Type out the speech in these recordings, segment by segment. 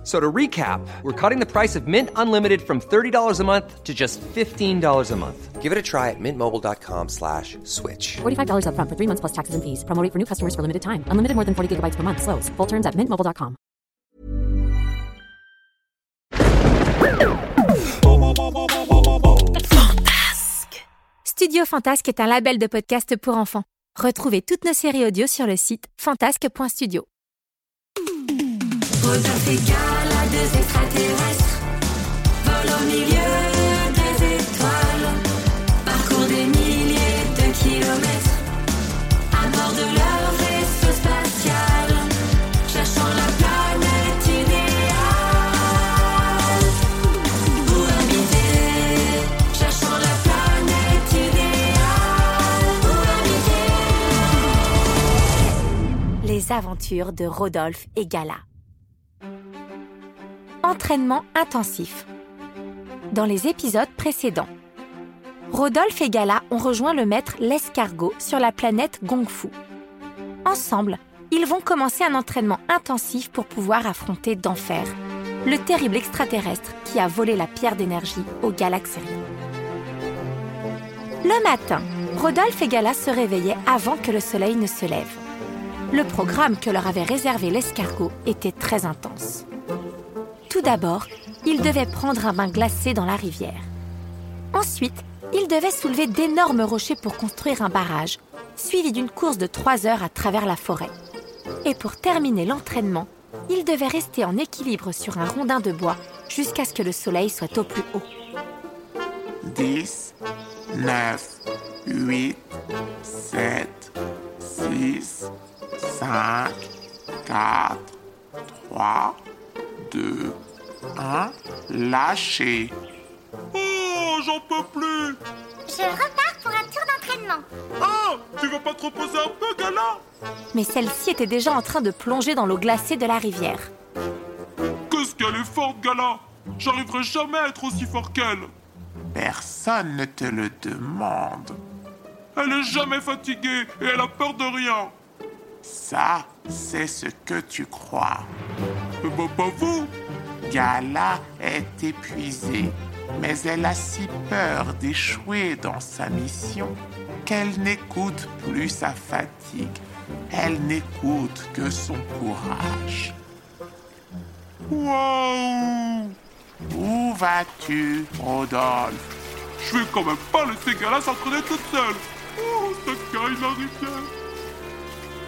F- So to recap, we're cutting the price of Mint Unlimited from $30 a month to just $15 a month. Give it a try at mintmobile.com slash switch. $45 upfront for three months plus taxes and fees. Promo rate for new customers for limited time. Unlimited more than 40 gigabytes per month. Slows. Full terms at mintmobile.com. Fantasque Studio Fantasque est un label de podcast pour enfants. Retrouvez toutes nos séries audio sur le site fantasque.studio. Rodolphe et Gala, deux extraterrestres, volent au milieu des étoiles, parcourent des milliers de kilomètres, à bord de leur vaisseau spatial, cherchant la planète idéale. Où habiter, cherchant la planète idéale. Où habiter Les aventures de Rodolphe et Gala. Entraînement intensif. Dans les épisodes précédents, Rodolphe et Gala ont rejoint le maître l'escargot sur la planète Gongfu. Ensemble, ils vont commencer un entraînement intensif pour pouvoir affronter d'enfer, le terrible extraterrestre qui a volé la pierre d'énergie aux galaxiens. Le matin, Rodolphe et Gala se réveillaient avant que le soleil ne se lève. Le programme que leur avait réservé l'escargot était très intense. Tout d'abord, ils devaient prendre un bain glacé dans la rivière. Ensuite, ils devaient soulever d'énormes rochers pour construire un barrage, suivi d'une course de trois heures à travers la forêt. Et pour terminer l'entraînement, ils devaient rester en équilibre sur un rondin de bois jusqu'à ce que le soleil soit au plus haut. 10, 9, 8, 7, 6, 5, 4, 3, 2, 1. Lâchez. Oh, j'en peux plus Je repars pour un tour d'entraînement. Ah, tu veux pas te reposer un peu, Gala? Mais celle-ci était déjà en train de plonger dans l'eau glacée de la rivière. Qu'est-ce qu'elle est forte, Gala? J'arriverai jamais à être aussi fort qu'elle Personne ne te le demande. Elle est jamais fatiguée et elle a peur de rien Ça, c'est ce que tu crois. Mais bah, pas vous. Gala est épuisée, mais elle a si peur d'échouer dans sa mission qu'elle n'écoute plus sa fatigue. Elle n'écoute que son courage. Waouh Où vas-tu, Rodolphe? Je vais quand même pas laisser Gala s'entraîner toute seule. Oh, ça caille la rivière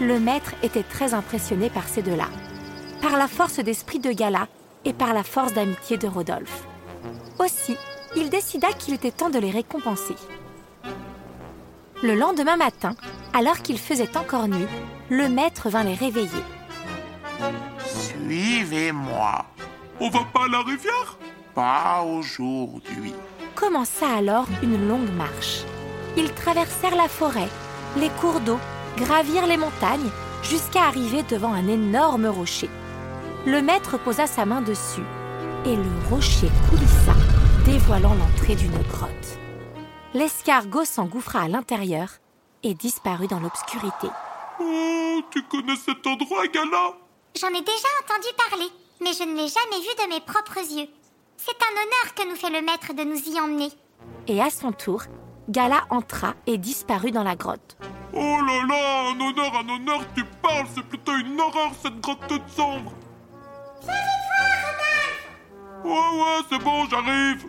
Le maître était très impressionné par ces deux-là, par la force d'esprit de Gala et par la force d'amitié de Rodolphe. Aussi, il décida qu'il était temps de les récompenser. Le lendemain matin, alors qu'il faisait encore nuit, le maître vint les réveiller. Suivez-moi. On va pas à la rivière? Pas aujourd'hui. Commença alors une longue marche. Ils traversèrent la forêt, les cours d'eau, gravirent les montagnes, jusqu'à arriver devant un énorme rocher. Le maître posa sa main dessus, et le rocher coulissa, dévoilant l'entrée d'une grotte. L'escargot s'engouffra à l'intérieur et disparut dans l'obscurité. Oh, tu connais cet endroit, Gala? J'en ai déjà entendu parler, mais je ne l'ai jamais vu de mes propres yeux. C'est un honneur que nous fait le maître de nous y emmener. Et à son tour, Gala entra et disparut dans la grotte. Oh là là, un honneur, un honneur, tu parles, c'est plutôt une horreur cette grotte toute sombre. Ouais, ouais, c'est bon, j'arrive.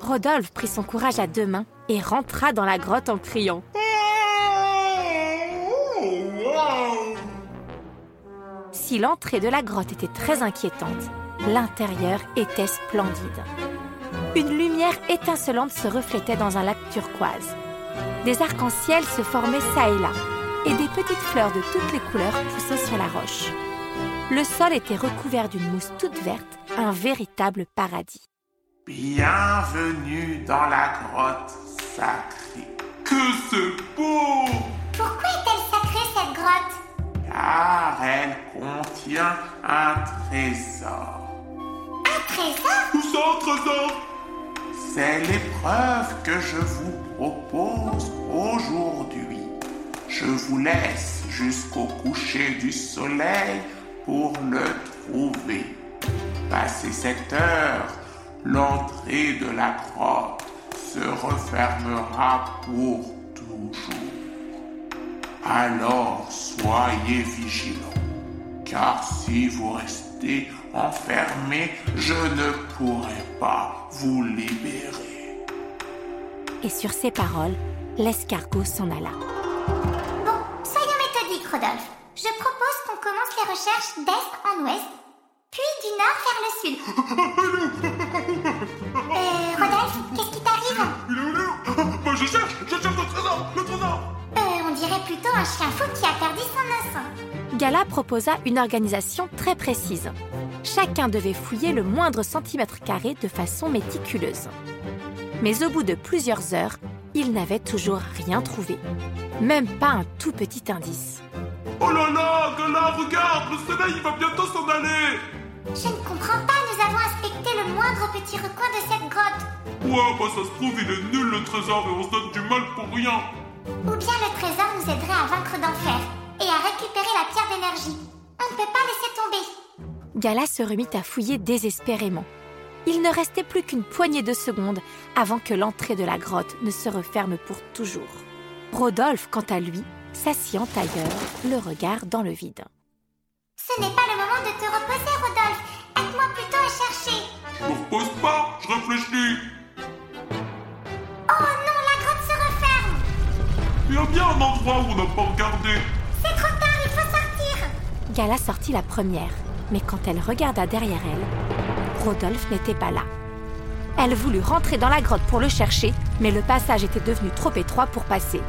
Rodolphe prit son courage à deux mains et rentra dans la grotte en criant. Si l'entrée de la grotte était très inquiétante, l'intérieur était splendide. Une lumière étincelante se reflétait dans un lac turquoise. Des arcs-en-ciel se formaient çà et là, et des petites fleurs de toutes les couleurs poussaient sur la roche. Le sol était recouvert d'une mousse toute verte, un véritable paradis. Bienvenue dans la grotte sacrée. Que c'est beau Pourquoi est-elle sacrée cette grotte? Car elle contient un trésor. Un trésor? Où ça, un trésor C'est l'épreuve que je vous propose aujourd'hui. Je vous laisse jusqu'au coucher du soleil pour le trouver. Passé cette heure, l'entrée de la grotte se refermera pour toujours. Alors soyez vigilants, car si vous restez enfermé, je ne pourrai pas vous libérer. Et sur ces paroles, l'escargot s'en alla. Bon, soyons méthodiques, Rodolphe. Recherches d'est en ouest, puis du nord vers le sud. euh, Rodolphe, qu'est-ce qui t'arrive? Il est où, il est où? Bah, je cherche, je cherche le trésor, le trésor Euh, on dirait plutôt un chien fou qui a perdu son os. Gala proposa une organisation très précise. Chacun devait fouiller le moindre centimètre carré de façon méticuleuse. Mais au bout de plusieurs heures, il n'avait toujours rien trouvé. Même pas un tout petit indice. Oh là là, Gala, regarde, le soleil, il va bientôt s'en aller Je ne comprends pas, nous avons inspecté le moindre petit recoin de cette grotte. Ouais, bah ça se trouve, il est nul le trésor et on se donne du mal pour rien Ou bien le trésor nous aiderait à vaincre d'enfer et à récupérer la pierre d'énergie. On ne peut pas laisser tomber. Gala se remit à fouiller désespérément. Il ne restait plus qu'une poignée de secondes avant que l'entrée de la grotte ne se referme pour toujours. Rodolphe, quant à lui, s'assit en tailleur, le regard dans le vide. Ce n'est pas le moment de te reposer, Rodolphe. Aide-moi plutôt à chercher. Je me repose pas, je réfléchis Oh non, la grotte se referme. Il y a bien un endroit où on n'a pas regardé C'est trop tard, il faut sortir. Gala sortit la première, mais quand elle regarda derrière elle, Rodolphe n'était pas là. Elle voulut rentrer dans la grotte pour le chercher, mais le passage était devenu trop étroit pour passer.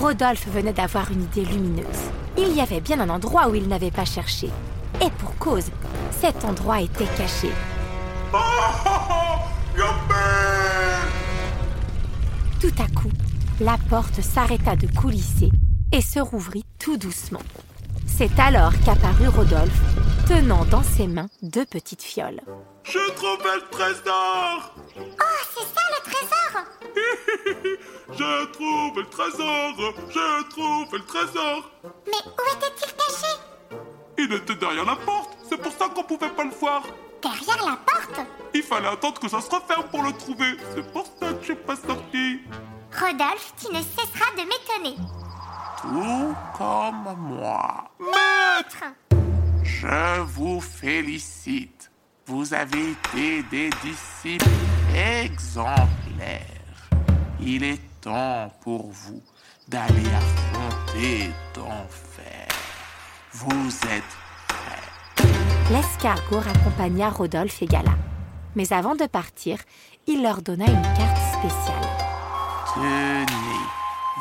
Rodolphe venait d'avoir une idée lumineuse. Il y avait bien un endroit où il n'avait pas cherché. Et pour cause, cet endroit était caché. Oh oh oh Tout à coup, la porte s'arrêta de coulisser et se rouvrit tout doucement. C'est alors qu'apparut Rodolphe, tenant dans ses mains deux petites fioles. J'ai trouvé le trésor Oh, c'est J'ai trouvé le trésor J'ai trouvé le trésor Mais où était-il caché? Il était derrière la porte, c'est pour ça qu'on pouvait pas le voir Derrière la porte? Il fallait attendre que ça se referme pour le trouver, c'est pour ça que je suis pas sorti Rodolphe, tu ne cesseras de m'étonner. Tout comme moi. Maître Je vous félicite. Vous avez été des disciples exemplaires. Il est temps pour vous d'aller affronter d'enfer. Vous êtes prêts. L'escargot raccompagna Rodolphe et Gala. Mais avant de partir, il leur donna une carte spéciale. Tenez,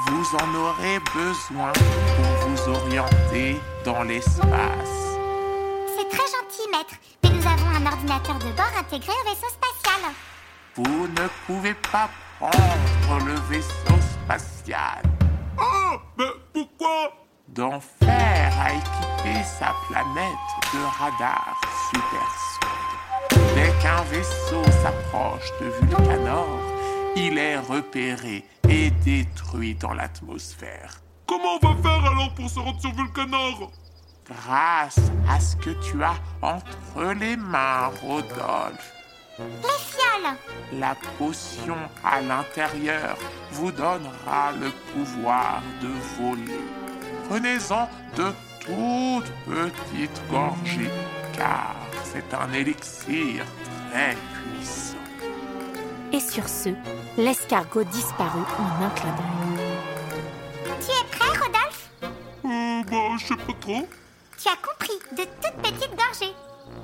vous en aurez besoin pour vous orienter dans l'espace. C'est très gentil, maître, mais nous avons un ordinateur de bord intégré au vaisseau spatial. Vous ne pouvez pas prendre le vaisseau spatial. Ah Mais pourquoi? D'enfer a équipé sa planète de radars supersoniques. Dès qu'un vaisseau s'approche de Vulcanor, il est repéré et détruit dans l'atmosphère. Comment on va faire alors pour se rendre sur Vulcanor? Grâce à ce que tu as entre les mains, Rodolphe, Les fioles la potion à l'intérieur vous donnera le pouvoir de voler. Prenez-en de toutes petites gorgées, car c'est un élixir très puissant. Et sur ce, l'escargot disparut en un clin d'œil. Tu es prêt, Rodolphe? Euh, bah, je sais pas trop. Tu as compris, de toutes petites gorgées.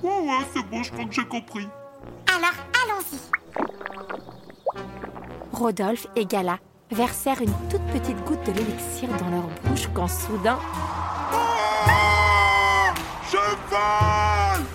Ouais, ouais, c'est bon, je crois que j'ai compris. Alors, allons-y. Rodolphe et Gala versèrent une toute petite goutte de l'élixir dans leur bouche quand soudain, Cheval C'est